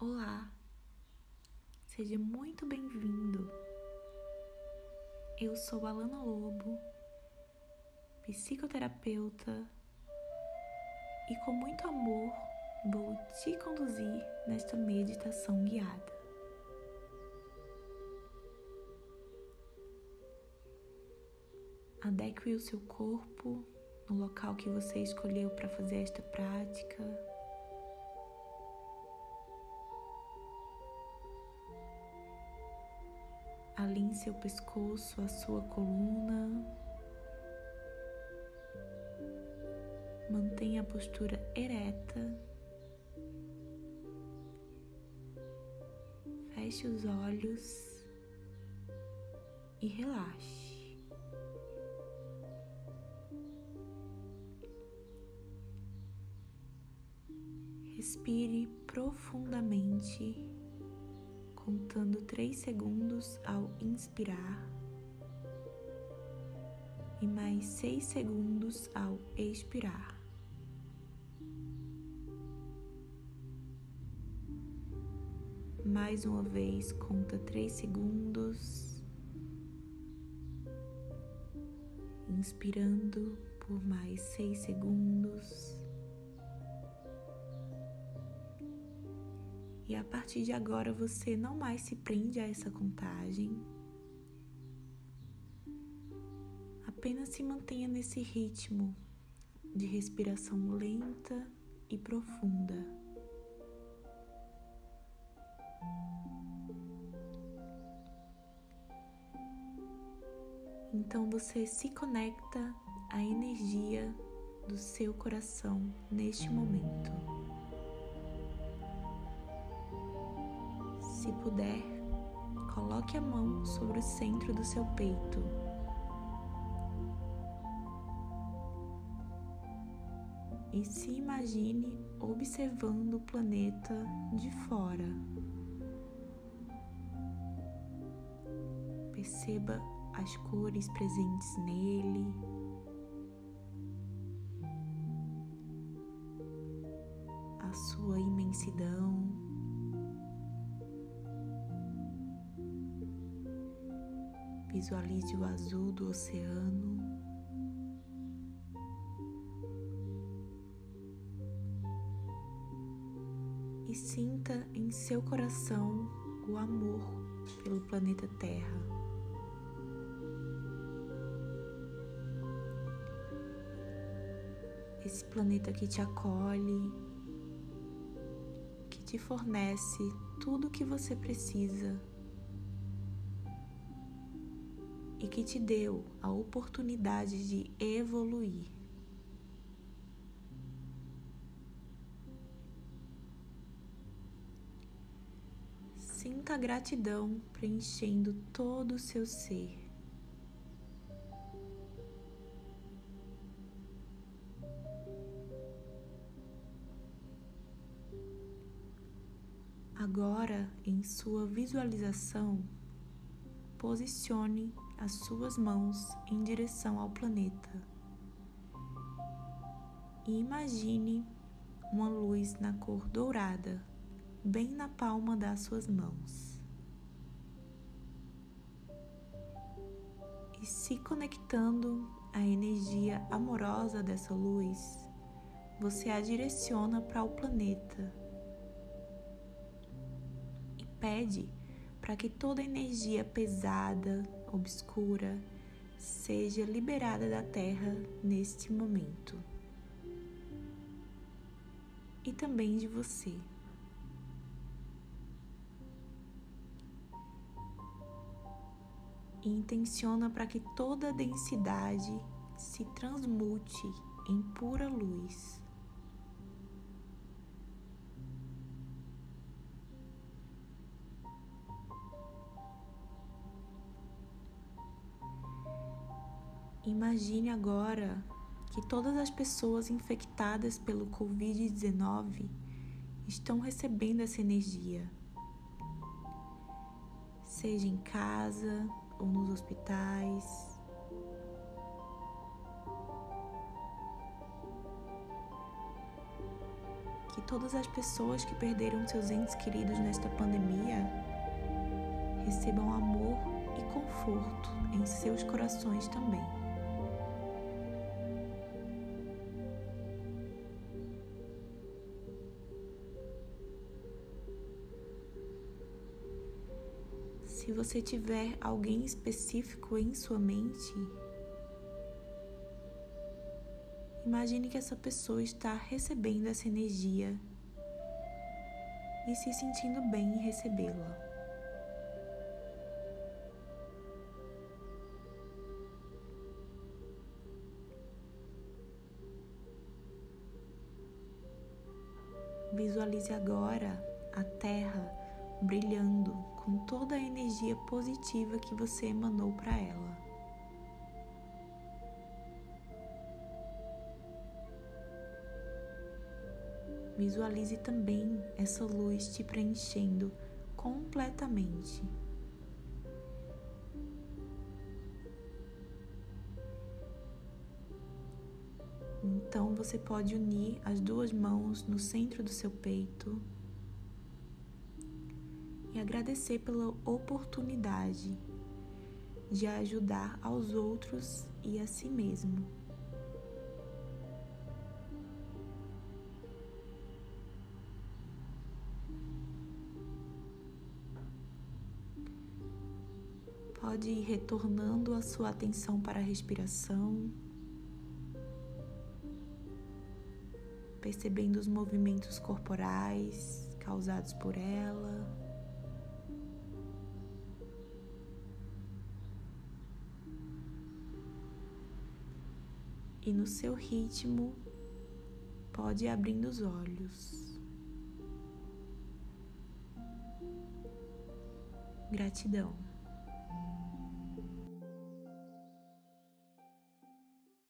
Olá, seja muito bem-vindo. Eu sou Alana Lobo, psicoterapeuta, e com muito amor vou te conduzir nesta meditação guiada. Adeque o seu corpo no local que você escolheu para fazer esta prática. Alinhe seu pescoço, a sua coluna. Mantenha a postura ereta. Feche os olhos e relaxe. Respire profundamente, contando três segundos ao inspirar e mais seis segundos ao expirar. Mais uma vez, conta três segundos, inspirando por mais seis segundos. E a partir de agora você não mais se prende a essa contagem. Apenas se mantenha nesse ritmo de respiração lenta e profunda. Então você se conecta à energia do seu coração neste momento. Se puder, coloque a mão sobre o centro do seu peito. E se imagine observando o planeta de fora. Perceba as cores presentes nele. A sua imensidão. Visualize o azul do oceano. E sinta em seu coração o amor pelo planeta Terra. Esse planeta que te acolhe, que te fornece tudo o que você precisa e que te deu a oportunidade de evoluir. Sinta a gratidão preenchendo todo o seu ser. Agora, em sua visualização, posicione as suas mãos em direção ao planeta e imagine uma luz na cor dourada bem na palma das suas mãos. E se conectando à energia amorosa dessa luz, você a direciona para o planeta e pede para que toda energia pesada, obscura, seja liberada da Terra neste momento. E também de você. E intenciona para que toda densidade se transmute em pura luz. Imagine agora que todas as pessoas infectadas pelo Covid-19 estão recebendo essa energia, seja em casa ou nos hospitais. que todas as pessoas que perderam seus entes queridos nesta pandemia recebam amor e conforto em seus corações também. Se você tiver alguém específico em sua mente, imagine que essa pessoa está recebendo essa energia e se sentindo bem em recebê-la. Visualize agora a Terra brilhando com toda a energia positiva que você emanou para ela. Visualize também essa luz te preenchendo completamente. Então você pode unir as duas mãos no centro do seu peito e agradecer pela oportunidade de ajudar aos outros e a si mesmo. Pode ir retornando a sua atenção para a respiração, percebendo os movimentos corporais causados por ela. E no seu ritmo pode ir abrindo os olhos. Gratidão.